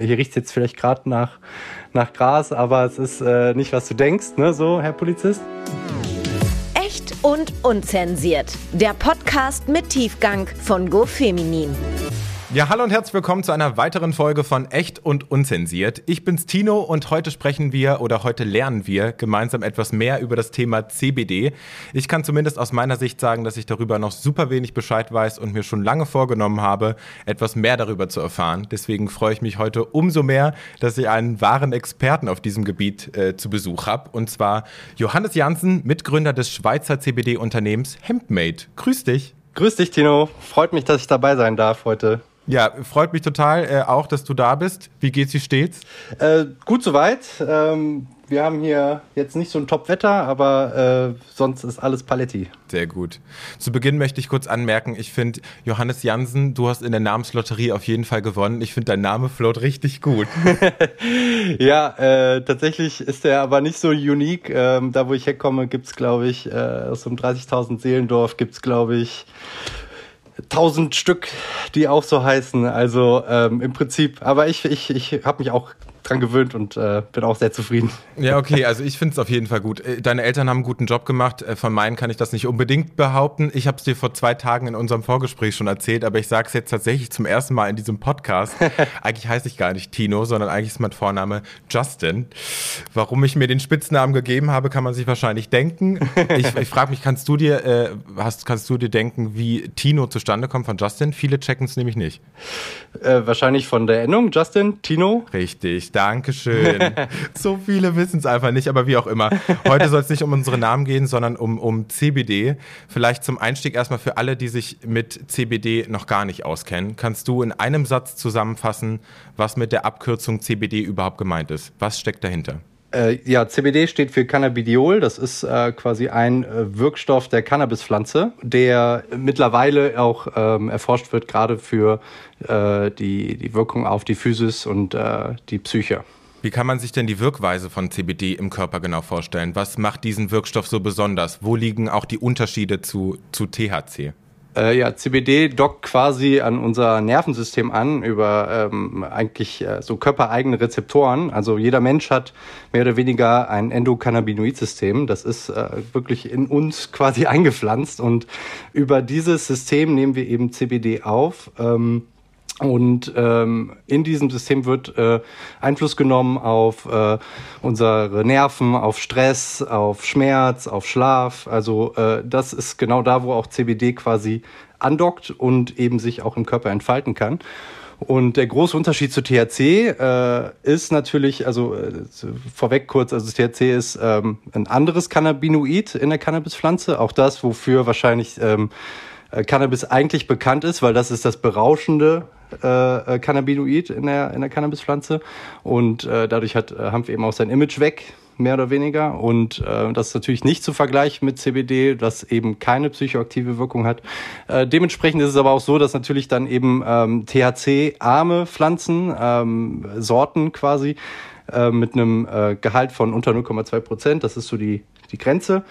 Hier riecht es jetzt vielleicht gerade nach, nach Gras, aber es ist äh, nicht, was du denkst, ne, so, Herr Polizist? Echt und unzensiert. Der Podcast mit Tiefgang von GoFeminin. Ja, hallo und herzlich willkommen zu einer weiteren Folge von Echt und Unzensiert. Ich bin's Tino und heute sprechen wir oder heute lernen wir gemeinsam etwas mehr über das Thema CBD. Ich kann zumindest aus meiner Sicht sagen, dass ich darüber noch super wenig Bescheid weiß und mir schon lange vorgenommen habe, etwas mehr darüber zu erfahren. Deswegen freue ich mich heute umso mehr, dass ich einen wahren Experten auf diesem Gebiet äh, zu Besuch habe. Und zwar Johannes Janssen, Mitgründer des Schweizer CBD-Unternehmens Hempmade. Grüß dich. Grüß dich, Tino. Freut mich, dass ich dabei sein darf heute. Ja, freut mich total äh, auch, dass du da bist. Wie geht's dir stets? Äh, gut soweit. Ähm, wir haben hier jetzt nicht so ein Top-Wetter, aber äh, sonst ist alles Paletti. Sehr gut. Zu Beginn möchte ich kurz anmerken, ich finde, Johannes Jansen, du hast in der Namenslotterie auf jeden Fall gewonnen. Ich finde, dein Name float richtig gut. ja, äh, tatsächlich ist der aber nicht so unique. Ähm, da, wo ich herkomme, gibt's glaube ich, äh, aus so einem 30.000 Seelendorf gibt's glaube ich, tausend Stück, die auch so heißen. Also ähm, im Prinzip, aber ich, ich, ich habe mich auch dran gewöhnt und äh, bin auch sehr zufrieden. Ja, okay, also ich finde es auf jeden Fall gut. Äh, deine Eltern haben einen guten Job gemacht. Äh, von meinen kann ich das nicht unbedingt behaupten. Ich habe es dir vor zwei Tagen in unserem Vorgespräch schon erzählt, aber ich sage es jetzt tatsächlich zum ersten Mal in diesem Podcast. eigentlich heiße ich gar nicht Tino, sondern eigentlich ist mein Vorname Justin. Warum ich mir den Spitznamen gegeben habe, kann man sich wahrscheinlich denken. Ich, ich frage mich, kannst du dir, äh, hast, kannst du dir denken, wie Tino zustande kommt von Justin? Viele checken es nämlich nicht. Äh, wahrscheinlich von der Endung Justin, Tino. Richtig, Dankeschön. so viele wissen es einfach nicht, aber wie auch immer. Heute soll es nicht um unsere Namen gehen, sondern um, um CBD. Vielleicht zum Einstieg erstmal für alle, die sich mit CBD noch gar nicht auskennen. Kannst du in einem Satz zusammenfassen, was mit der Abkürzung CBD überhaupt gemeint ist? Was steckt dahinter? Äh, ja, CBD steht für Cannabidiol. Das ist äh, quasi ein äh, Wirkstoff der Cannabispflanze, der mittlerweile auch ähm, erforscht wird, gerade für äh, die, die Wirkung auf die Physis und äh, die Psyche. Wie kann man sich denn die Wirkweise von CBD im Körper genau vorstellen? Was macht diesen Wirkstoff so besonders? Wo liegen auch die Unterschiede zu, zu THC? Äh, ja, CBD dockt quasi an unser Nervensystem an über ähm, eigentlich äh, so körpereigene Rezeptoren. Also jeder Mensch hat mehr oder weniger ein Endokannabinoid-System. Das ist äh, wirklich in uns quasi eingepflanzt und über dieses System nehmen wir eben CBD auf. Ähm, und ähm, in diesem System wird äh, Einfluss genommen auf äh, unsere Nerven, auf Stress, auf Schmerz, auf Schlaf. Also äh, das ist genau da, wo auch CBD quasi andockt und eben sich auch im Körper entfalten kann. Und der große Unterschied zu THC äh, ist natürlich, also äh, vorweg kurz, also THC ist ähm, ein anderes Cannabinoid in der Cannabispflanze, auch das, wofür wahrscheinlich ähm, äh, Cannabis eigentlich bekannt ist, weil das ist das berauschende äh, äh, Cannabinoid in der, in der Cannabispflanze. Und äh, dadurch hat äh, Hanf eben auch sein Image weg, mehr oder weniger. Und äh, das ist natürlich nicht zu vergleichen mit CBD, das eben keine psychoaktive Wirkung hat. Äh, dementsprechend ist es aber auch so, dass natürlich dann eben ähm, THC-arme Pflanzen, ähm, Sorten quasi, äh, mit einem äh, Gehalt von unter 0,2 Prozent, das ist so die, die Grenze,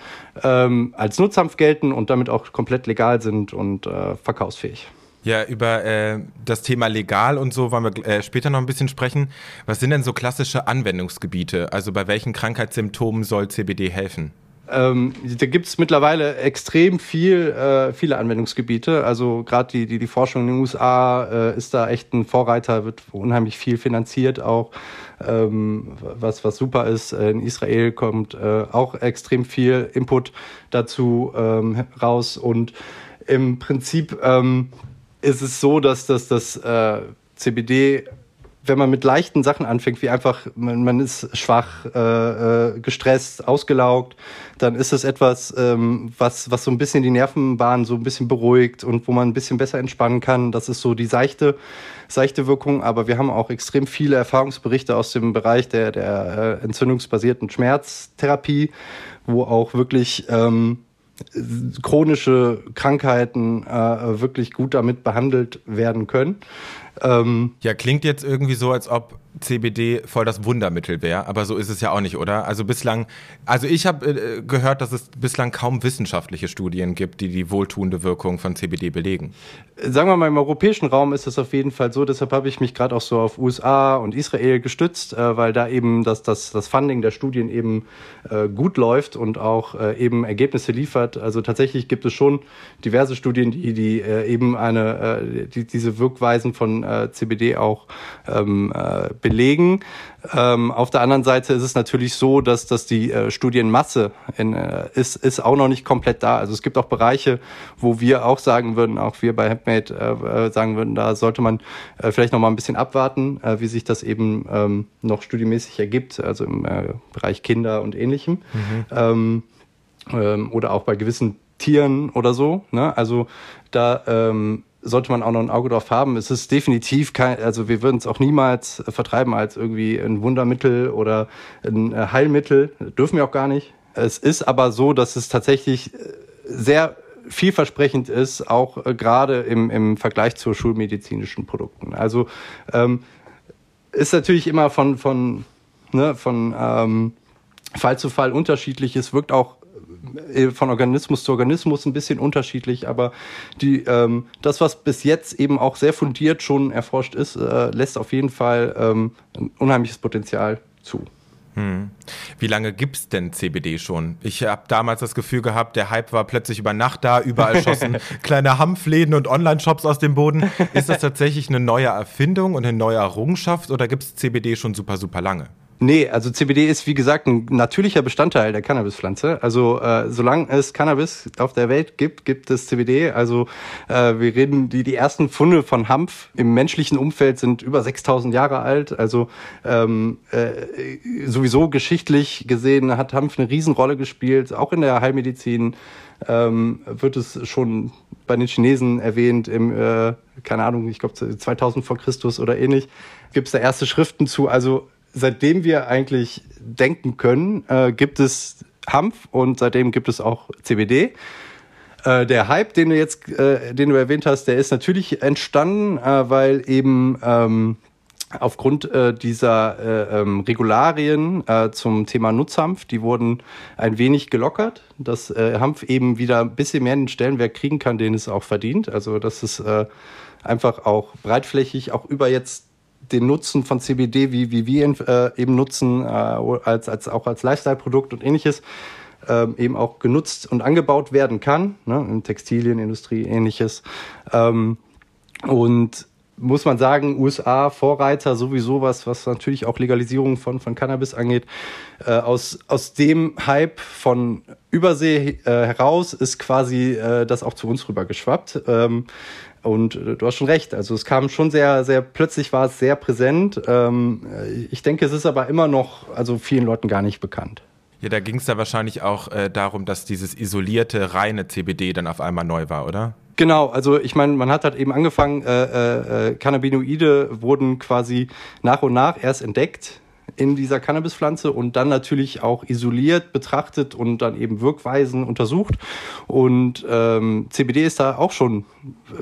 ähm, als Nutzhanf gelten und damit auch komplett legal sind und äh, verkaufsfähig. Ja, über äh, das Thema legal und so wollen wir äh, später noch ein bisschen sprechen. Was sind denn so klassische Anwendungsgebiete? Also bei welchen Krankheitssymptomen soll CBD helfen? Ähm, da gibt es mittlerweile extrem viel, äh, viele Anwendungsgebiete. Also gerade die, die, die Forschung in den USA äh, ist da echt ein Vorreiter, wird unheimlich viel finanziert auch, ähm, was, was super ist. In Israel kommt äh, auch extrem viel Input dazu ähm, raus und im Prinzip ähm, ist es so, dass das, das äh, CBD, wenn man mit leichten Sachen anfängt, wie einfach, man, man ist schwach, äh, äh, gestresst, ausgelaugt, dann ist es etwas, ähm, was, was so ein bisschen die Nervenbahn so ein bisschen beruhigt und wo man ein bisschen besser entspannen kann. Das ist so die seichte, seichte Wirkung. Aber wir haben auch extrem viele Erfahrungsberichte aus dem Bereich der, der äh, entzündungsbasierten Schmerztherapie, wo auch wirklich ähm, chronische Krankheiten äh, wirklich gut damit behandelt werden können. Ähm, ja, klingt jetzt irgendwie so, als ob CBD voll das Wundermittel wäre, aber so ist es ja auch nicht, oder? Also bislang, also ich habe äh, gehört, dass es bislang kaum wissenschaftliche Studien gibt, die die wohltuende Wirkung von CBD belegen. Sagen wir mal, im europäischen Raum ist es auf jeden Fall so, deshalb habe ich mich gerade auch so auf USA und Israel gestützt, äh, weil da eben das, das, das Funding der Studien eben äh, gut läuft und auch äh, eben Ergebnisse liefert. Also tatsächlich gibt es schon diverse Studien, die, die äh, eben eine, äh, die, diese Wirkweisen von CBD auch ähm, äh, belegen. Ähm, auf der anderen Seite ist es natürlich so, dass, dass die äh, Studienmasse in, äh, ist, ist auch noch nicht komplett da. Also es gibt auch Bereiche, wo wir auch sagen würden, auch wir bei Handmade äh, äh, sagen würden, da sollte man äh, vielleicht noch mal ein bisschen abwarten, äh, wie sich das eben ähm, noch studienmäßig ergibt, also im äh, Bereich Kinder und ähnlichem. Mhm. Ähm, ähm, oder auch bei gewissen Tieren oder so. Ne? Also da ähm, sollte man auch noch ein Auge drauf haben. Es ist definitiv kein, also wir würden es auch niemals vertreiben als irgendwie ein Wundermittel oder ein äh, Heilmittel. Dürfen wir auch gar nicht. Es ist aber so, dass es tatsächlich äh, sehr vielversprechend ist, auch äh, gerade im, im Vergleich zu schulmedizinischen Produkten. Also ähm, ist natürlich immer von, von, ne, von ähm, Fall zu Fall unterschiedlich. Es wirkt auch äh, von Organismus zu Organismus ein bisschen unterschiedlich, aber die, ähm, das, was bis jetzt eben auch sehr fundiert schon erforscht ist, äh, lässt auf jeden Fall ähm, ein unheimliches Potenzial zu. Hm. Wie lange gibt es denn CBD schon? Ich habe damals das Gefühl gehabt, der Hype war plötzlich über Nacht da, überall schossen kleine Hanfläden und Online-Shops aus dem Boden. Ist das tatsächlich eine neue Erfindung und eine neue Errungenschaft oder gibt es CBD schon super, super lange? Nee, also CBD ist wie gesagt ein natürlicher Bestandteil der Cannabispflanze. Also äh, solange es Cannabis auf der Welt gibt, gibt es CBD. Also äh, wir reden, die, die ersten Funde von Hanf im menschlichen Umfeld sind über 6000 Jahre alt. Also ähm, äh, sowieso geschichtlich gesehen hat Hanf eine Riesenrolle gespielt, auch in der Heilmedizin. Ähm, wird es schon bei den Chinesen erwähnt, im, äh, keine Ahnung, ich glaube 2000 vor Christus oder ähnlich, gibt es da erste Schriften zu. Also seitdem wir eigentlich denken können, äh, gibt es Hanf und seitdem gibt es auch CBD. Äh, der Hype, den du jetzt, äh, den du erwähnt hast, der ist natürlich entstanden, äh, weil eben ähm, aufgrund äh, dieser äh, ähm, Regularien zum Thema Nutzhanf, die wurden ein wenig gelockert, dass Hanf eben wieder ein bisschen mehr den Stellenwert kriegen kann, den es auch verdient. Also dass es einfach auch breitflächig, auch über jetzt den Nutzen von CBD, wie, wie wir ihn äh, eben nutzen, äh, als, als, auch als Lifestyle-Produkt und ähnliches, ähm, eben auch genutzt und angebaut werden kann, ne, in Textilienindustrie, ähnliches. Ähm, und muss man sagen, USA Vorreiter sowieso was, was natürlich auch Legalisierung von, von Cannabis angeht. Äh, aus, aus dem Hype von Übersee äh, heraus ist quasi äh, das auch zu uns rüber geschwappt. Ähm, und äh, du hast schon recht. Also es kam schon sehr, sehr plötzlich war es sehr präsent. Ähm, ich denke, es ist aber immer noch, also vielen Leuten gar nicht bekannt. Ja, da ging es da wahrscheinlich auch äh, darum, dass dieses isolierte, reine CBD dann auf einmal neu war, oder? Genau, also ich meine, man hat halt eben angefangen, äh, äh, äh Cannabinoide wurden quasi nach und nach erst entdeckt in dieser Cannabispflanze und dann natürlich auch isoliert betrachtet und dann eben Wirkweisen untersucht. Und ähm, CBD ist da auch schon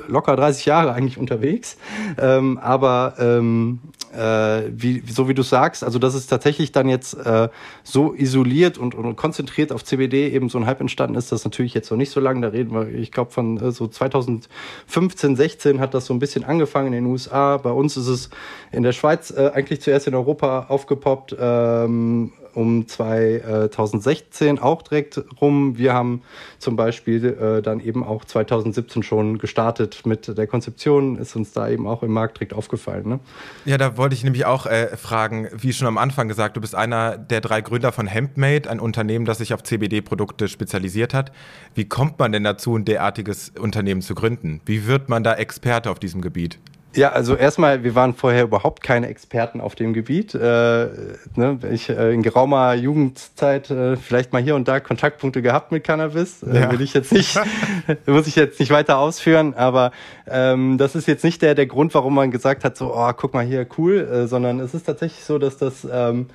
locker 30 Jahre eigentlich unterwegs. Ähm, aber ähm, äh, wie, so wie du sagst, also dass es tatsächlich dann jetzt äh, so isoliert und, und konzentriert auf CBD eben so ein Hype entstanden ist, das natürlich jetzt noch nicht so lange. Da reden wir, ich glaube, von äh, so 2015, 16 hat das so ein bisschen angefangen in den USA. Bei uns ist es in der Schweiz äh, eigentlich zuerst in Europa aufgepoppt. Ähm, um 2016 auch direkt rum. Wir haben zum Beispiel äh, dann eben auch 2017 schon gestartet mit der Konzeption, ist uns da eben auch im Markt direkt aufgefallen. Ne? Ja, da wollte ich nämlich auch äh, fragen, wie schon am Anfang gesagt, du bist einer der drei Gründer von Hempmade, ein Unternehmen, das sich auf CBD-Produkte spezialisiert hat. Wie kommt man denn dazu, ein derartiges Unternehmen zu gründen? Wie wird man da Experte auf diesem Gebiet? Ja, also erstmal, wir waren vorher überhaupt keine Experten auf dem Gebiet. Äh, ne, ich äh, in geraumer Jugendzeit äh, vielleicht mal hier und da Kontaktpunkte gehabt mit Cannabis. Äh, ja. Will ich jetzt nicht, muss ich jetzt nicht weiter ausführen, aber ähm, das ist jetzt nicht der, der Grund, warum man gesagt hat, so, oh, guck mal hier, cool, äh, sondern es ist tatsächlich so, dass das ähm,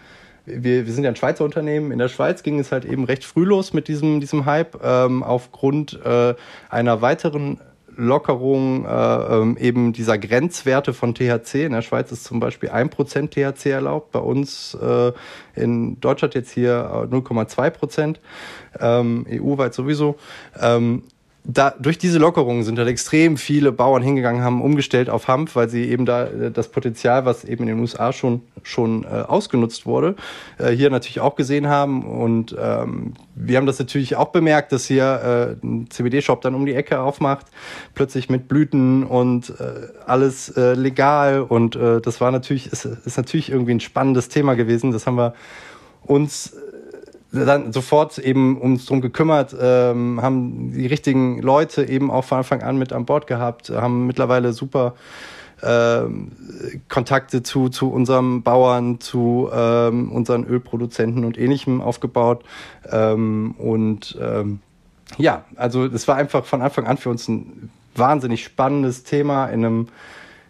wir, wir sind ja ein Schweizer Unternehmen. In der Schweiz ging es halt eben recht früh los mit diesem, diesem Hype, ähm, aufgrund äh, einer weiteren Lockerung äh, ähm, eben dieser Grenzwerte von THC. In der Schweiz ist zum Beispiel 1% THC erlaubt, bei uns äh, in Deutschland jetzt hier 0,2%, ähm, EU-weit sowieso. Ähm, da, durch diese Lockerungen sind halt extrem viele Bauern hingegangen, haben umgestellt auf Hanf, weil sie eben da äh, das Potenzial, was eben in den USA schon, schon äh, ausgenutzt wurde, äh, hier natürlich auch gesehen haben. Und ähm, wir haben das natürlich auch bemerkt, dass hier äh, ein CBD-Shop dann um die Ecke aufmacht, plötzlich mit Blüten und äh, alles äh, legal. Und äh, das war natürlich, ist, ist natürlich irgendwie ein spannendes Thema gewesen. Das haben wir uns dann sofort eben uns drum gekümmert, ähm, haben die richtigen Leute eben auch von Anfang an mit an Bord gehabt, haben mittlerweile super ähm, Kontakte zu, zu unserem Bauern, zu ähm, unseren Ölproduzenten und ähnlichem aufgebaut. Ähm, und ähm, ja, also das war einfach von Anfang an für uns ein wahnsinnig spannendes Thema in einem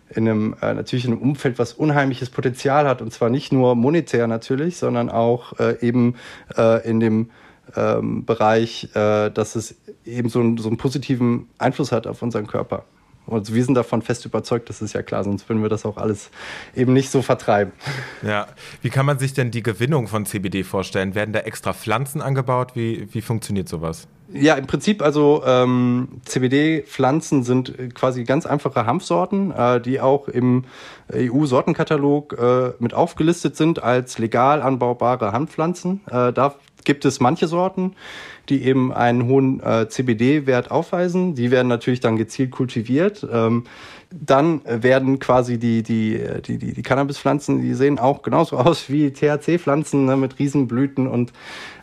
in einem äh, natürlich in einem Umfeld, was unheimliches Potenzial hat und zwar nicht nur monetär natürlich, sondern auch äh, eben äh, in dem ähm, Bereich, äh, dass es eben so, so einen positiven Einfluss hat auf unseren Körper. Und wir sind davon fest überzeugt, das ist ja klar, sonst würden wir das auch alles eben nicht so vertreiben. Ja, wie kann man sich denn die Gewinnung von CBD vorstellen? Werden da extra Pflanzen angebaut? Wie, wie funktioniert sowas? Ja, im Prinzip also ähm, CBD-Pflanzen sind quasi ganz einfache Hanfsorten, äh, die auch im EU-Sortenkatalog äh, mit aufgelistet sind als legal anbaubare Hanfpflanzen. Äh, da gibt es manche Sorten, die eben einen hohen äh, CBD-Wert aufweisen. Die werden natürlich dann gezielt kultiviert. Ähm, dann werden quasi die, die, die, die, die Cannabispflanzen, die sehen auch genauso aus wie THC-Pflanzen ne, mit Riesenblüten und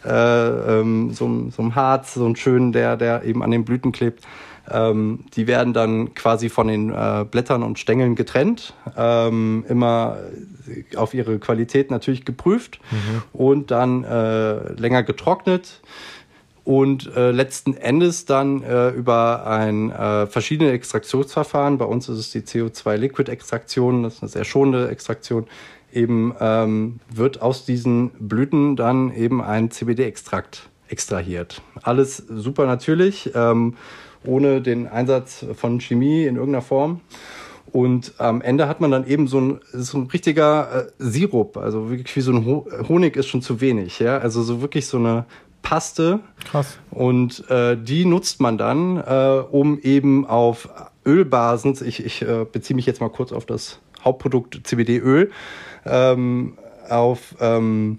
äh, ähm, so, so einem Harz, so einem schönen, der, der eben an den Blüten klebt. Ähm, die werden dann quasi von den äh, Blättern und Stängeln getrennt, ähm, immer auf ihre Qualität natürlich geprüft mhm. und dann äh, länger getrocknet und äh, letzten Endes dann äh, über ein äh, verschiedene Extraktionsverfahren, bei uns ist es die CO2-Liquid-Extraktion, das ist eine sehr schonende Extraktion, eben ähm, wird aus diesen Blüten dann eben ein CBD-Extrakt extrahiert. Alles super natürlich, ähm, ohne den Einsatz von Chemie in irgendeiner Form. Und am Ende hat man dann eben so ein, so ein richtiger äh, Sirup, also wirklich wie so ein Honig ist schon zu wenig, ja. Also so wirklich so eine Paste. Krass. Und äh, die nutzt man dann, äh, um eben auf Ölbasen, ich, ich äh, beziehe mich jetzt mal kurz auf das Hauptprodukt CBD-Öl, ähm, auf ähm,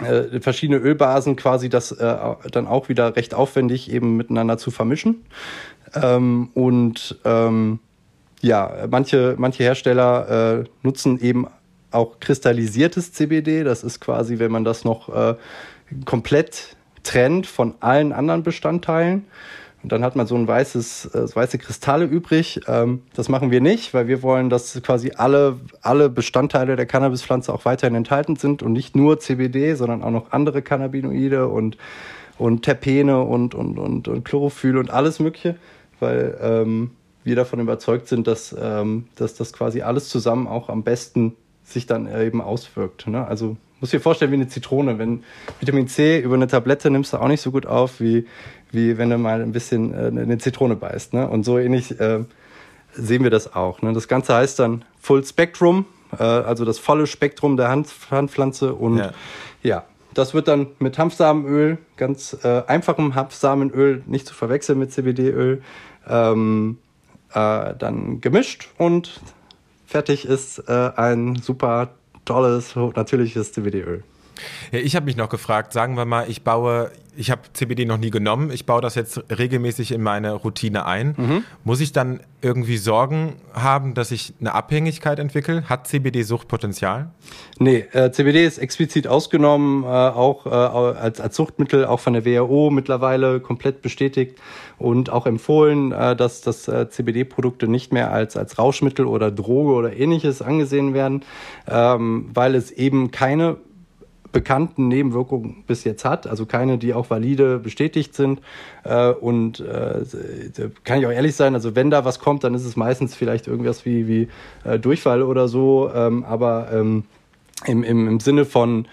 äh, verschiedene Ölbasen quasi das äh, dann auch wieder recht aufwendig eben miteinander zu vermischen. Ähm, und ähm, ja, manche, manche Hersteller äh, nutzen eben auch kristallisiertes CBD. Das ist quasi, wenn man das noch äh, komplett trennt von allen anderen Bestandteilen. Und dann hat man so ein weißes, äh, weiße Kristalle übrig. Ähm, das machen wir nicht, weil wir wollen, dass quasi alle, alle Bestandteile der Cannabispflanze auch weiterhin enthalten sind und nicht nur CBD, sondern auch noch andere Cannabinoide und, und Terpene und, und, und, und Chlorophyll und alles Mögliche, weil ähm, wir davon überzeugt sind, dass, ähm, dass das quasi alles zusammen auch am besten sich dann eben auswirkt. Ne? Also muss dir vorstellen wie eine Zitrone. Wenn Vitamin C über eine Tablette nimmst du auch nicht so gut auf, wie, wie wenn du mal ein bisschen äh, eine Zitrone beißt. Ne? Und so ähnlich äh, sehen wir das auch. Ne? Das Ganze heißt dann Full Spectrum, äh, also das volle Spektrum der Hand, Handpflanze. Und ja. ja. das wird dann mit Hanfsamenöl, ganz äh, einfachem Hanfsamenöl, nicht zu verwechseln mit CBD-Öl, ähm, äh, dann gemischt und fertig ist äh, ein super tolles, natürliches CBD-Öl. Ja, ich habe mich noch gefragt, sagen wir mal, ich baue, ich habe CBD noch nie genommen, ich baue das jetzt regelmäßig in meine Routine ein. Mhm. Muss ich dann irgendwie Sorgen haben, dass ich eine Abhängigkeit entwickle? Hat CBD Suchtpotenzial? Nee, äh, CBD ist explizit ausgenommen, äh, auch äh, als, als Suchtmittel, auch von der WHO mittlerweile komplett bestätigt und auch empfohlen, äh, dass, dass äh, CBD-Produkte nicht mehr als, als Rauschmittel oder Droge oder ähnliches angesehen werden, ähm, weil es eben keine bekannten Nebenwirkungen bis jetzt hat, also keine, die auch valide bestätigt sind. Äh, und äh, kann ich auch ehrlich sein, also wenn da was kommt, dann ist es meistens vielleicht irgendwas wie, wie äh, Durchfall oder so, ähm, aber ähm, im, im, im Sinne von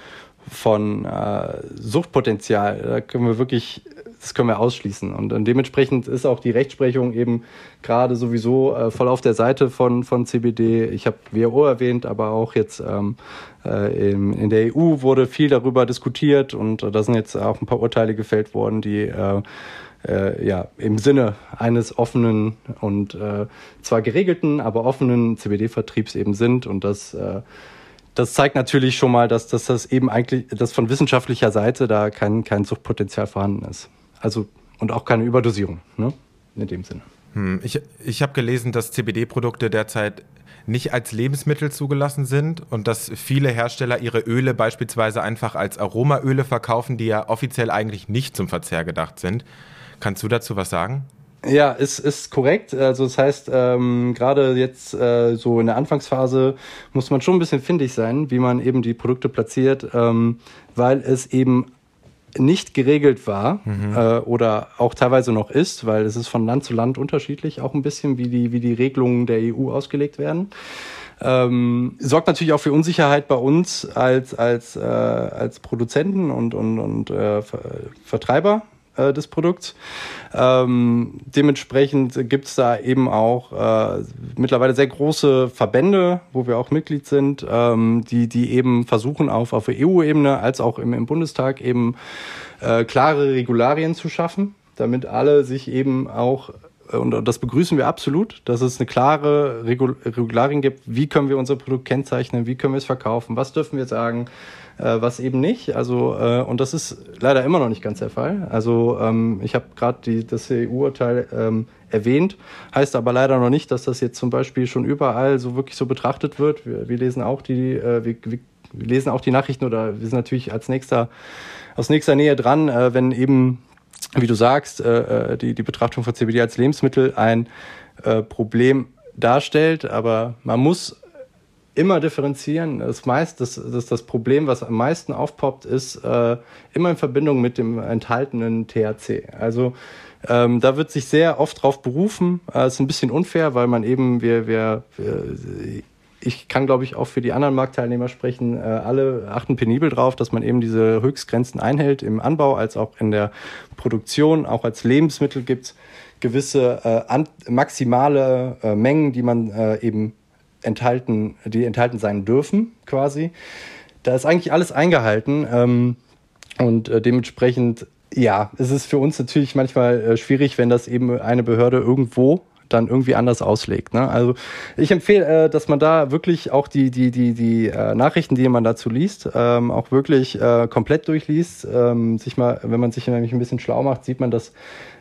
von äh, Suchtpotenzial, da können wir wirklich, das können wir ausschließen. Und, dementsprechend ist auch die Rechtsprechung eben gerade sowieso äh, voll auf der Seite von, von CBD. Ich habe WHO erwähnt, aber auch jetzt ähm, äh, in, der EU wurde viel darüber diskutiert und da sind jetzt auch ein paar Urteile gefällt worden, die äh, ja, im Sinne eines offenen und zwar geregelten, aber offenen CBD-Vertriebs eben sind. Und das, das zeigt natürlich schon mal, dass, dass das eben eigentlich, dass von wissenschaftlicher Seite da kein, kein Suchtpotenzial vorhanden ist. Also und auch keine Überdosierung, ne? In dem Sinne. Hm, ich ich habe gelesen, dass CBD-Produkte derzeit nicht als Lebensmittel zugelassen sind und dass viele Hersteller ihre Öle beispielsweise einfach als Aromaöle verkaufen, die ja offiziell eigentlich nicht zum Verzehr gedacht sind. Kannst du dazu was sagen? Ja, ist, ist korrekt. Also das heißt, ähm, gerade jetzt äh, so in der Anfangsphase muss man schon ein bisschen findig sein, wie man eben die Produkte platziert, ähm, weil es eben nicht geregelt war mhm. äh, oder auch teilweise noch ist, weil es ist von Land zu Land unterschiedlich, auch ein bisschen, wie die, wie die Regelungen der EU ausgelegt werden. Ähm, sorgt natürlich auch für Unsicherheit bei uns als, als, äh, als Produzenten und, und, und äh, Vertreiber äh, des Produkts. Ähm, dementsprechend gibt es da eben auch äh, mittlerweile sehr große Verbände, wo wir auch Mitglied sind, ähm, die, die eben versuchen, auf, auf EU-Ebene als auch im, im Bundestag eben äh, klare Regularien zu schaffen, damit alle sich eben auch und das begrüßen wir absolut, dass es eine klare Regularien gibt, wie können wir unser Produkt kennzeichnen, wie können wir es verkaufen, was dürfen wir sagen, äh, was eben nicht. Also äh, und das ist leider immer noch nicht ganz der Fall. Also ähm, ich habe gerade das EU-Urteil ähm, erwähnt, heißt aber leider noch nicht, dass das jetzt zum Beispiel schon überall so wirklich so betrachtet wird. Wir, wir lesen auch die, äh, wir, wir, lesen auch die Nachrichten oder wir sind natürlich als nächster aus nächster Nähe dran, äh, wenn eben wie du sagst, äh, äh die, die Betrachtung von CBD als Lebensmittel ein äh, Problem darstellt, aber man muss immer differenzieren. Das, meist, das, das, das Problem, was am meisten aufpoppt, ist äh, immer in Verbindung mit dem enthaltenen THC. Also ähm, da wird sich sehr oft drauf berufen. Äh, ist ein bisschen unfair, weil man eben, wir, wir, wir ich kann, glaube ich, auch für die anderen Marktteilnehmer sprechen. Äh, alle achten penibel drauf, dass man eben diese Höchstgrenzen einhält im Anbau als auch in der Produktion. Auch als Lebensmittel gibt es gewisse äh, maximale äh, Mengen, die man äh, eben enthalten, die enthalten sein dürfen, quasi. Da ist eigentlich alles eingehalten. Ähm, und äh, dementsprechend, ja, es ist für uns natürlich manchmal äh, schwierig, wenn das eben eine Behörde irgendwo dann irgendwie anders auslegt. Ne? Also ich empfehle, äh, dass man da wirklich auch die, die, die, die äh, Nachrichten, die man dazu liest, ähm, auch wirklich äh, komplett durchliest. Ähm, sich mal, wenn man sich nämlich ein bisschen schlau macht, sieht man, dass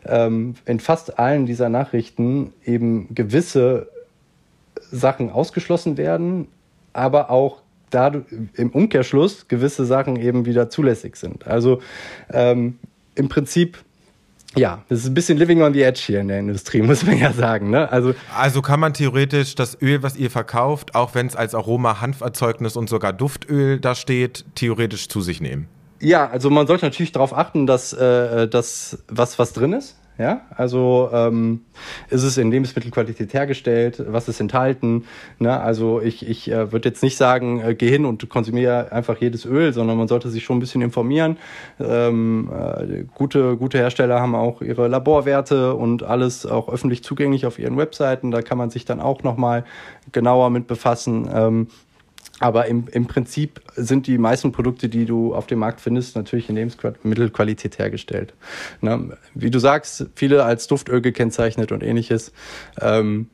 ähm, in fast allen dieser Nachrichten eben gewisse Sachen ausgeschlossen werden, aber auch da im Umkehrschluss gewisse Sachen eben wieder zulässig sind. Also ähm, im Prinzip ja, das ist ein bisschen living on the edge hier in der Industrie, muss man ja sagen. Ne? Also, also kann man theoretisch das Öl, was ihr verkauft, auch wenn es als Aroma Hanferzeugnis und sogar Duftöl da steht, theoretisch zu sich nehmen? Ja, also man sollte natürlich darauf achten, dass äh, das, was, was drin ist, ja, also ähm, ist es in Lebensmittelqualität hergestellt, was ist enthalten. Ne? Also ich, ich äh, würde jetzt nicht sagen, äh, geh hin und konsumiere einfach jedes Öl, sondern man sollte sich schon ein bisschen informieren. Ähm, äh, gute, gute Hersteller haben auch ihre Laborwerte und alles auch öffentlich zugänglich auf ihren Webseiten. Da kann man sich dann auch nochmal genauer mit befassen. Ähm, aber im, im Prinzip sind die meisten Produkte, die du auf dem Markt findest, natürlich in Lebensmittelqualität hergestellt. Ne? Wie du sagst, viele als Duftöl gekennzeichnet und ähnliches. Ähm,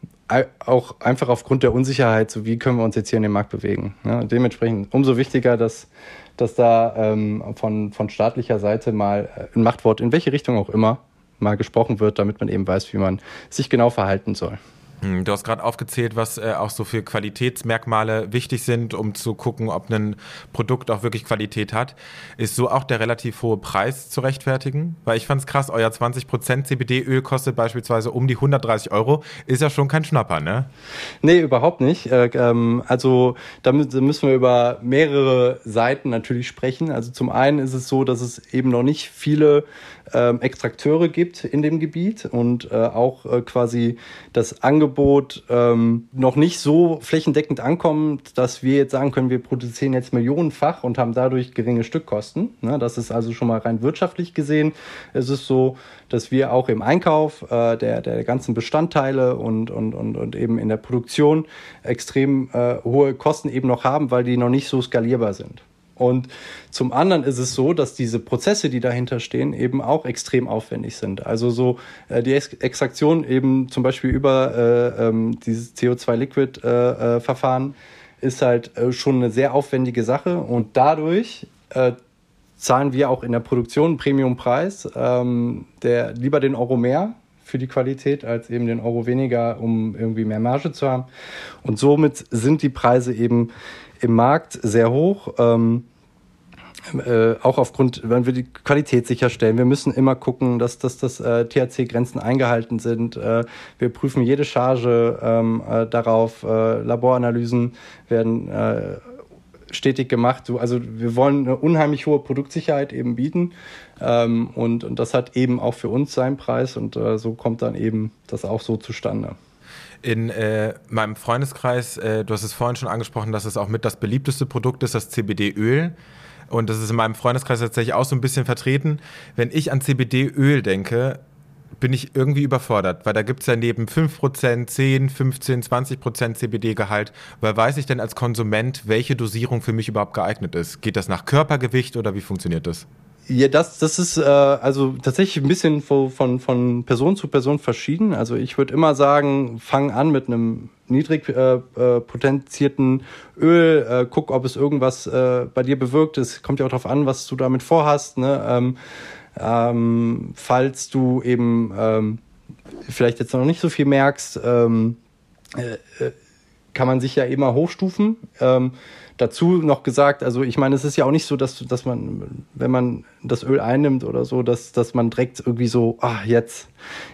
auch einfach aufgrund der Unsicherheit, so wie können wir uns jetzt hier in den Markt bewegen. Ne? Dementsprechend umso wichtiger, dass, dass da ähm, von, von staatlicher Seite mal ein Machtwort, in welche Richtung auch immer, mal gesprochen wird, damit man eben weiß, wie man sich genau verhalten soll. Hm, du hast gerade aufgezählt, was äh, auch so für Qualitätsmerkmale wichtig sind, um zu gucken, ob ein Produkt auch wirklich Qualität hat. Ist so auch der relativ hohe Preis zu rechtfertigen? Weil ich fand es krass, euer 20% CBD-Öl kostet beispielsweise um die 130 Euro. Ist ja schon kein Schnapper, ne? Nee, überhaupt nicht. Äh, ähm, also da müssen wir über mehrere Seiten natürlich sprechen. Also zum einen ist es so, dass es eben noch nicht viele ähm, Extrakteure gibt in dem Gebiet und äh, auch äh, quasi das Angebot Angebot ähm, noch nicht so flächendeckend ankommt, dass wir jetzt sagen können, wir produzieren jetzt millionenfach und haben dadurch geringe Stückkosten. Ne? Das ist also schon mal rein wirtschaftlich gesehen. Es ist so, dass wir auch im Einkauf äh, der, der ganzen Bestandteile und, und, und, und eben in der Produktion extrem äh, hohe Kosten eben noch haben, weil die noch nicht so skalierbar sind. Und zum anderen ist es so, dass diese Prozesse, die dahinter stehen, eben auch extrem aufwendig sind. Also so äh, die Ex Extraktion eben zum Beispiel über äh, ähm, dieses CO2-Liquid-Verfahren äh, ist halt äh, schon eine sehr aufwendige Sache und dadurch äh, zahlen wir auch in der Produktion einen Premiumpreis, ähm, der lieber den Euro mehr für die Qualität als eben den Euro weniger, um irgendwie mehr Marge zu haben. Und somit sind die Preise eben im Markt sehr hoch. Ähm, äh, auch aufgrund, wenn wir die Qualität sicherstellen. Wir müssen immer gucken, dass, dass, dass äh, THC-Grenzen eingehalten sind. Äh, wir prüfen jede Charge ähm, äh, darauf. Äh, Laboranalysen werden äh, stetig gemacht. Also wir wollen eine unheimlich hohe Produktsicherheit eben bieten. Ähm, und, und das hat eben auch für uns seinen Preis. Und äh, so kommt dann eben das auch so zustande. In äh, meinem Freundeskreis, äh, du hast es vorhin schon angesprochen, dass es auch mit das beliebteste Produkt ist, das CBD-Öl. Und das ist in meinem Freundeskreis tatsächlich auch so ein bisschen vertreten. Wenn ich an CBD-Öl denke, bin ich irgendwie überfordert, weil da gibt es ja neben 5%, 10, 15, 20% CBD-Gehalt. Woher weiß ich denn als Konsument, welche Dosierung für mich überhaupt geeignet ist? Geht das nach Körpergewicht oder wie funktioniert das? Ja, das, das ist äh, also tatsächlich ein bisschen von, von, von Person zu Person verschieden. Also ich würde immer sagen, fang an mit einem niedrig äh, äh, potenzierten Öl, äh, guck, ob es irgendwas äh, bei dir bewirkt. Es kommt ja auch darauf an, was du damit vorhast. Ne? Ähm, ähm, falls du eben ähm, vielleicht jetzt noch nicht so viel merkst, ähm, äh, äh kann man sich ja immer hochstufen. Ähm, dazu noch gesagt, also ich meine, es ist ja auch nicht so, dass, dass man, wenn man das Öl einnimmt oder so, dass, dass man direkt irgendwie so, ah, jetzt,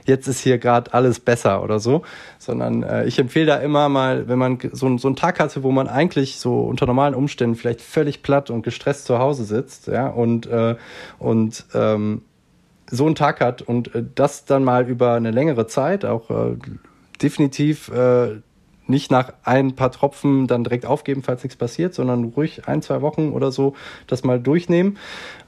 jetzt ist hier gerade alles besser oder so, sondern äh, ich empfehle da immer mal, wenn man so, so einen Tag hatte, wo man eigentlich so unter normalen Umständen vielleicht völlig platt und gestresst zu Hause sitzt, ja, und, äh, und ähm, so einen Tag hat und äh, das dann mal über eine längere Zeit auch äh, definitiv äh, nicht nach ein paar Tropfen dann direkt aufgeben, falls nichts passiert, sondern ruhig ein, zwei Wochen oder so das mal durchnehmen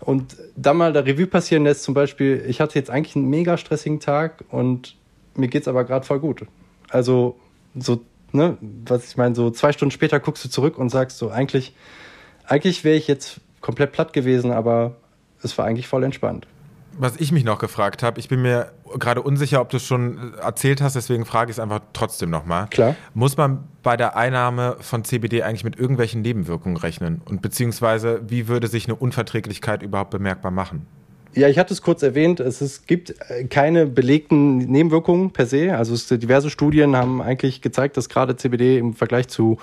und dann mal der Revue passieren lässt. Zum Beispiel, ich hatte jetzt eigentlich einen mega stressigen Tag und mir geht's aber gerade voll gut. Also so, ne, was ich meine, so zwei Stunden später guckst du zurück und sagst so, eigentlich, eigentlich wäre ich jetzt komplett platt gewesen, aber es war eigentlich voll entspannt was ich mich noch gefragt habe, ich bin mir gerade unsicher, ob du es schon erzählt hast, deswegen frage ich es einfach trotzdem nochmal. Klar. Muss man bei der Einnahme von CBD eigentlich mit irgendwelchen Nebenwirkungen rechnen? Und beziehungsweise, wie würde sich eine Unverträglichkeit überhaupt bemerkbar machen? Ja, ich hatte es kurz erwähnt, es, ist, gibt äh, keine belegten Nebenwirkungen per se. Also es, diverse Studien haben eigentlich gezeigt, dass gerade CBD im Vergleich zu,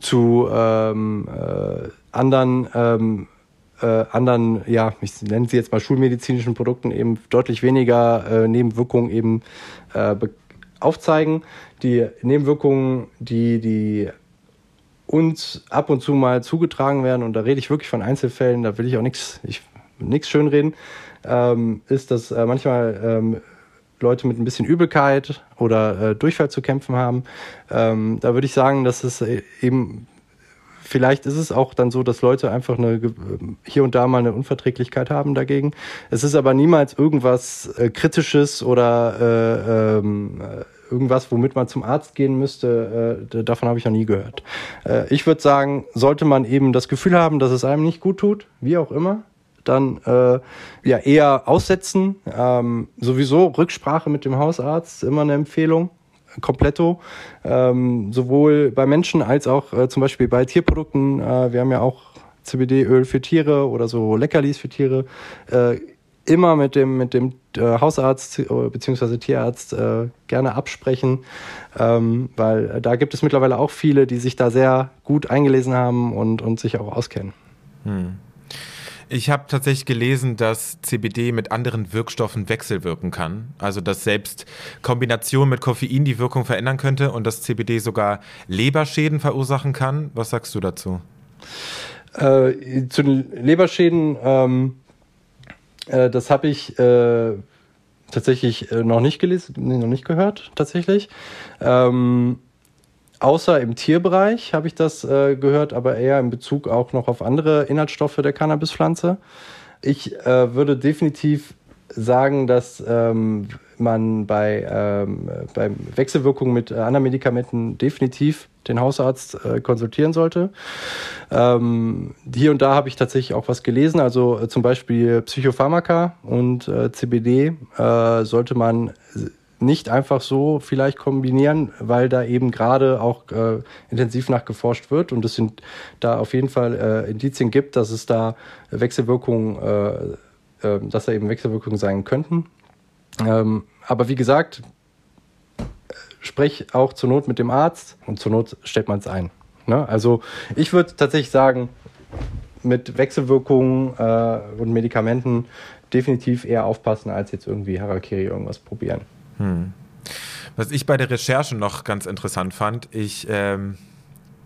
zu ähm, äh, anderen ähm, äh, anderen, ja, ich nenne sie jetzt mal schulmedizinischen Produkten eben deutlich weniger äh, Nebenwirkungen eben äh, aufzeigen. Die Nebenwirkungen, die, die uns ab und zu mal zugetragen werden, und da rede ich wirklich von Einzelfällen, da will ich auch nichts schönreden, ähm, ist, dass äh, manchmal ähm, Leute mit ein bisschen Übelkeit oder äh, Durchfall zu kämpfen haben. Ähm, da würde ich sagen, dass es äh, eben vielleicht ist es auch dann so, dass Leute einfach eine, hier und da mal eine Unverträglichkeit haben dagegen. Es ist aber niemals irgendwas äh, Kritisches oder äh, ähm, irgendwas, womit man zum Arzt gehen müsste. Äh, davon habe ich noch nie gehört. Äh, ich würde sagen, sollte man eben das Gefühl haben, dass es einem nicht gut tut, wie auch immer, dann äh, ja eher aussetzen. Ähm, sowieso Rücksprache mit dem Hausarzt immer eine Empfehlung kompletto, ähm, sowohl bei Menschen als auch äh, zum Beispiel bei Tierprodukten. Äh, wir haben ja auch CBD-Öl für Tiere oder so Leckerlis für Tiere. Äh, immer mit dem, mit dem äh, Hausarzt äh, bzw. Tierarzt äh, gerne absprechen, ähm, weil da gibt es mittlerweile auch viele, die sich da sehr gut eingelesen haben und, und sich auch auskennen. Hm. Ich habe tatsächlich gelesen, dass CBD mit anderen Wirkstoffen wechselwirken kann. Also dass selbst Kombination mit Koffein die Wirkung verändern könnte und dass CBD sogar Leberschäden verursachen kann. Was sagst du dazu? Äh, zu den Leberschäden, ähm, äh, das habe ich äh, tatsächlich äh, noch nicht gelesen, noch nicht gehört, tatsächlich. Ähm, außer im Tierbereich habe ich das äh, gehört, aber eher in Bezug auch noch auf andere Inhaltsstoffe der Cannabispflanze. Ich äh, würde definitiv sagen, dass ähm, man bei, ähm, bei Wechselwirkungen mit anderen Medikamenten definitiv den Hausarzt äh, konsultieren sollte. Ähm, hier und da habe ich tatsächlich auch was gelesen, also äh, zum Beispiel Psychopharmaka und äh, CBD äh, sollte man nicht einfach so vielleicht kombinieren, weil da eben gerade auch äh, intensiv nachgeforscht wird und es sind da auf jeden Fall äh, Indizien gibt, dass es da Wechselwirkungen, dass da eben Wechselwirkungen sein könnten. Ähm, aber wie gesagt, sprich auch zur Not mit dem Arzt und zur Not stellt man es ein. Ne? Also ich würde tatsächlich sagen, mit Wechselwirkungen äh, und Medikamenten definitiv eher aufpassen, als jetzt irgendwie Harakiri irgendwas probieren. Hm. Was ich bei der Recherche noch ganz interessant fand, ich ähm,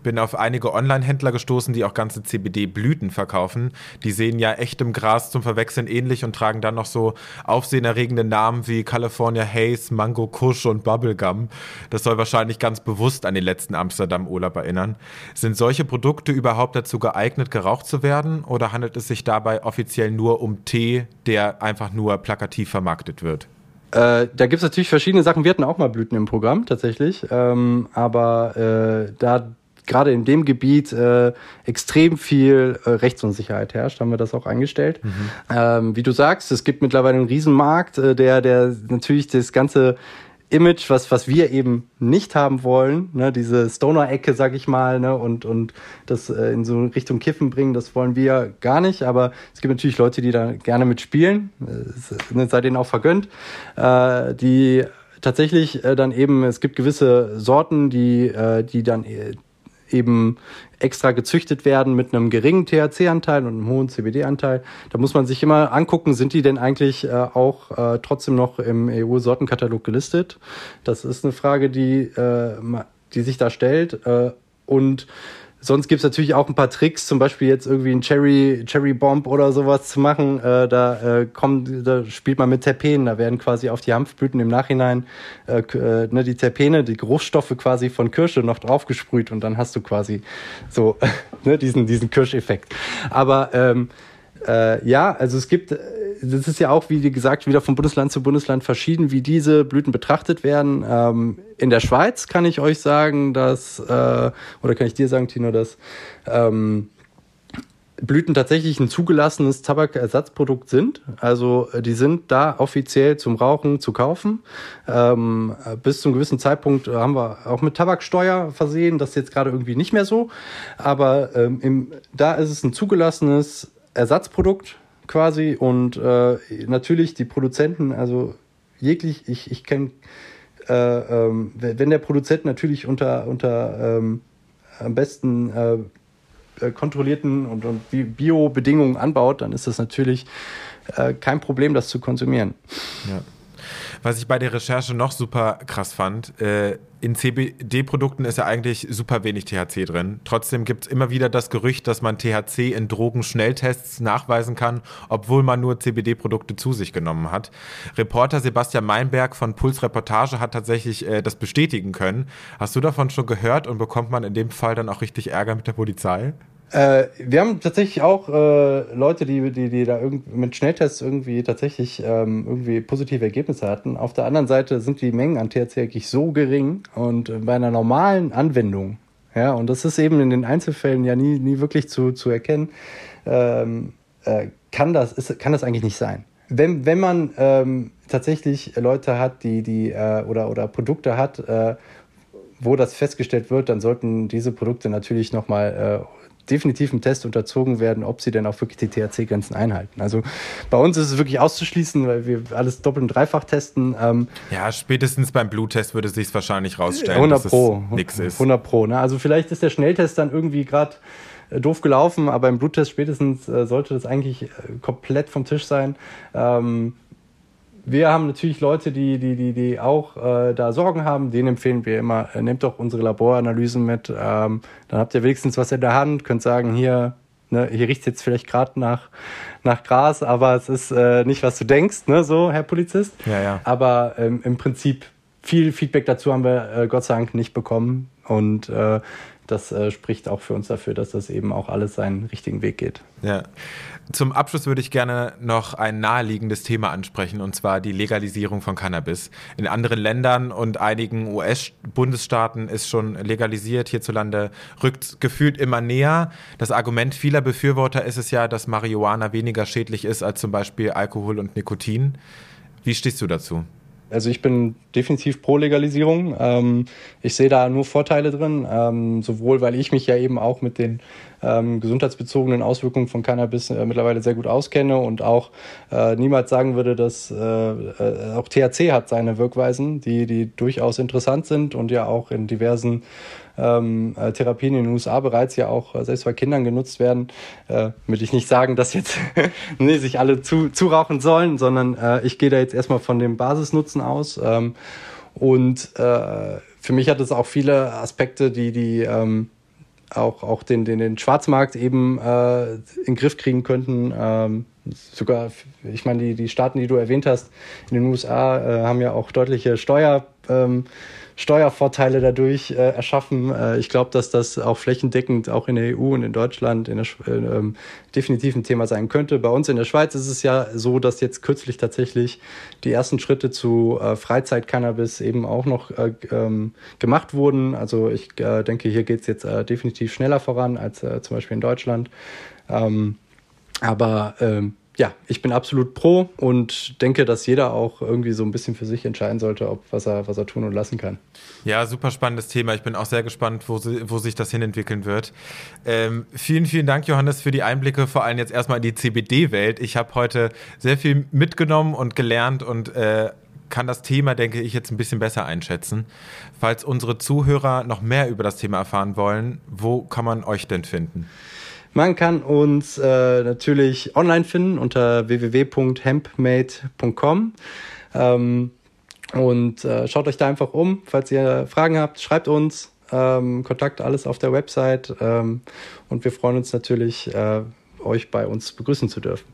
bin auf einige Online-Händler gestoßen, die auch ganze CBD-Blüten verkaufen. Die sehen ja echtem Gras zum Verwechseln ähnlich und tragen dann noch so aufsehenerregende Namen wie California Haze, Mango Kush und Bubblegum. Das soll wahrscheinlich ganz bewusst an den letzten Amsterdam-Urlaub erinnern. Sind solche Produkte überhaupt dazu geeignet, geraucht zu werden oder handelt es sich dabei offiziell nur um Tee, der einfach nur plakativ vermarktet wird? Äh, da gibt es natürlich verschiedene Sachen. Wir hatten auch mal Blüten im Programm tatsächlich, ähm, aber äh, da gerade in dem Gebiet äh, extrem viel äh, Rechtsunsicherheit herrscht, haben wir das auch eingestellt. Mhm. Ähm, wie du sagst, es gibt mittlerweile einen Riesenmarkt, äh, der, der natürlich das ganze Image, was, was wir eben nicht haben wollen, ne, diese Stoner-Ecke, sag ich mal, ne, und, und das äh, in so Richtung Kiffen bringen, das wollen wir gar nicht, aber es gibt natürlich Leute, die da gerne mitspielen, äh, sei denen auch vergönnt, äh, die tatsächlich äh, dann eben, es gibt gewisse Sorten, die, äh, die dann äh, eben extra gezüchtet werden mit einem geringen THC-Anteil und einem hohen CBD-Anteil. Da muss man sich immer angucken, sind die denn eigentlich äh, auch äh, trotzdem noch im EU-Sortenkatalog gelistet? Das ist eine Frage, die, äh, die sich da stellt. Äh, und Sonst gibt's natürlich auch ein paar Tricks, zum Beispiel jetzt irgendwie ein Cherry, Cherry Bomb oder sowas zu machen. Äh, da, äh, kommt, da spielt man mit Terpenen. Da werden quasi auf die Hanfblüten im Nachhinein äh, äh, ne, die Terpene, die Geruchsstoffe quasi von Kirsche noch draufgesprüht und dann hast du quasi so ne, diesen, diesen Kirscheffekt. Aber ähm, äh, ja, also es gibt das ist ja auch, wie gesagt, wieder von Bundesland zu Bundesland verschieden, wie diese Blüten betrachtet werden. Ähm, in der Schweiz kann ich euch sagen, dass, äh, oder kann ich dir sagen, Tino, dass ähm, Blüten tatsächlich ein zugelassenes Tabakersatzprodukt sind. Also äh, die sind da offiziell zum Rauchen zu kaufen. Ähm, bis zu einem gewissen Zeitpunkt haben wir auch mit Tabaksteuer versehen. Das ist jetzt gerade irgendwie nicht mehr so. Aber ähm, im, da ist es ein zugelassenes Ersatzprodukt quasi und äh, natürlich die Produzenten, also jeglich, ich, ich kenne, äh, ähm, wenn der Produzent natürlich unter, unter ähm, am besten äh, äh kontrollierten und, und Bio-Bedingungen anbaut, dann ist das natürlich äh, kein Problem, das zu konsumieren. Ja. Was ich bei der Recherche noch super krass fand, äh, in CBD-Produkten ist ja eigentlich super wenig THC drin. Trotzdem gibt es immer wieder das Gerücht, dass man THC in Drogenschnelltests nachweisen kann, obwohl man nur CBD-Produkte zu sich genommen hat. Reporter Sebastian Meinberg von Puls Reportage hat tatsächlich äh, das bestätigen können. Hast du davon schon gehört und bekommt man in dem Fall dann auch richtig Ärger mit der Polizei? Äh, wir haben tatsächlich auch äh, Leute, die, die, die da mit Schnelltests irgendwie tatsächlich ähm, irgendwie positive Ergebnisse hatten. Auf der anderen Seite sind die Mengen an THC eigentlich so gering und bei einer normalen Anwendung, ja, und das ist eben in den Einzelfällen ja nie, nie wirklich zu, zu erkennen, ähm, äh, kann, das, ist, kann das eigentlich nicht sein. Wenn, wenn man ähm, tatsächlich Leute hat, die, die äh, oder, oder Produkte hat, äh, wo das festgestellt wird, dann sollten diese Produkte natürlich nochmal äh, definitiv im Test unterzogen werden, ob sie denn auch wirklich die THC-Grenzen einhalten. Also bei uns ist es wirklich auszuschließen, weil wir alles doppelt und dreifach testen. Ähm, ja, spätestens beim Bluttest würde es sich wahrscheinlich rausstellen, 100 dass Pro, es nichts ist. 100 Pro. Ne? Also vielleicht ist der Schnelltest dann irgendwie gerade äh, doof gelaufen, aber im Bluttest spätestens äh, sollte das eigentlich äh, komplett vom Tisch sein. Ähm, wir haben natürlich Leute, die, die, die, die auch äh, da Sorgen haben. Denen empfehlen wir immer, äh, nehmt doch unsere Laboranalysen mit. Ähm, dann habt ihr wenigstens was in der Hand, könnt sagen, hier, ne, hier riecht es jetzt vielleicht gerade nach, nach Gras, aber es ist äh, nicht, was du denkst, ne, so, Herr Polizist. Ja, ja. Aber ähm, im Prinzip viel Feedback dazu haben wir äh, Gott sei Dank nicht bekommen. Und äh, das äh, spricht auch für uns dafür, dass das eben auch alles seinen richtigen Weg geht. Ja. Zum Abschluss würde ich gerne noch ein naheliegendes Thema ansprechen, und zwar die Legalisierung von Cannabis. In anderen Ländern und einigen US-Bundesstaaten ist schon legalisiert. Hierzulande rückt gefühlt immer näher. Das Argument vieler Befürworter ist es ja, dass Marihuana weniger schädlich ist als zum Beispiel Alkohol und Nikotin. Wie stehst du dazu? Also ich bin definitiv pro Legalisierung. Ähm, ich sehe da nur Vorteile drin, ähm, sowohl weil ich mich ja eben auch mit den ähm, gesundheitsbezogenen Auswirkungen von Cannabis äh, mittlerweile sehr gut auskenne und auch äh, niemals sagen würde, dass äh, äh auch THC hat seine Wirkweisen, die, die durchaus interessant sind und ja auch in diversen ähm, äh, Therapien in den USA bereits ja auch äh, selbst bei Kindern genutzt werden. Äh, will ich nicht sagen, dass jetzt nee, sich alle zu, zurauchen sollen, sondern äh, ich gehe da jetzt erstmal von dem Basisnutzen aus. Ähm, und äh, für mich hat es auch viele Aspekte, die die ähm, auch, auch den, den, den Schwarzmarkt eben äh, in den Griff kriegen könnten. Ähm, sogar, ich meine, die, die Staaten, die du erwähnt hast, in den USA äh, haben ja auch deutliche Steuer. Ähm, Steuervorteile dadurch äh, erschaffen. Äh, ich glaube, dass das auch flächendeckend auch in der EU und in Deutschland in der, äh, ähm, definitiv ein Thema sein könnte. Bei uns in der Schweiz ist es ja so, dass jetzt kürzlich tatsächlich die ersten Schritte zu äh, Freizeit-Cannabis eben auch noch äh, ähm, gemacht wurden. Also ich äh, denke, hier geht es jetzt definitiv schneller voran als zum Beispiel in Deutschland. Ähm, aber ähm, ja, ich bin absolut pro und denke, dass jeder auch irgendwie so ein bisschen für sich entscheiden sollte, ob was er, was er tun und lassen kann. Ja, super spannendes Thema. Ich bin auch sehr gespannt, wo, wo sich das hinentwickeln wird. Ähm, vielen, vielen Dank, Johannes, für die Einblicke, vor allem jetzt erstmal in die CBD-Welt. Ich habe heute sehr viel mitgenommen und gelernt und äh, kann das Thema, denke ich, jetzt ein bisschen besser einschätzen. Falls unsere Zuhörer noch mehr über das Thema erfahren wollen, wo kann man euch denn finden? Man kann uns äh, natürlich online finden unter www.hempmade.com. Ähm, und äh, schaut euch da einfach um. Falls ihr Fragen habt, schreibt uns. Ähm, Kontakt alles auf der Website. Ähm, und wir freuen uns natürlich, äh, euch bei uns begrüßen zu dürfen.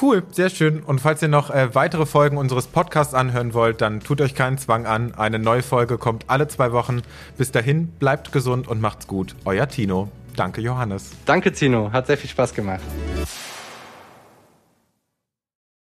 Cool, sehr schön. Und falls ihr noch äh, weitere Folgen unseres Podcasts anhören wollt, dann tut euch keinen Zwang an. Eine neue Folge kommt alle zwei Wochen. Bis dahin, bleibt gesund und macht's gut. Euer Tino. Danke, Johannes. Danke, Zino. Hat sehr viel Spaß gemacht.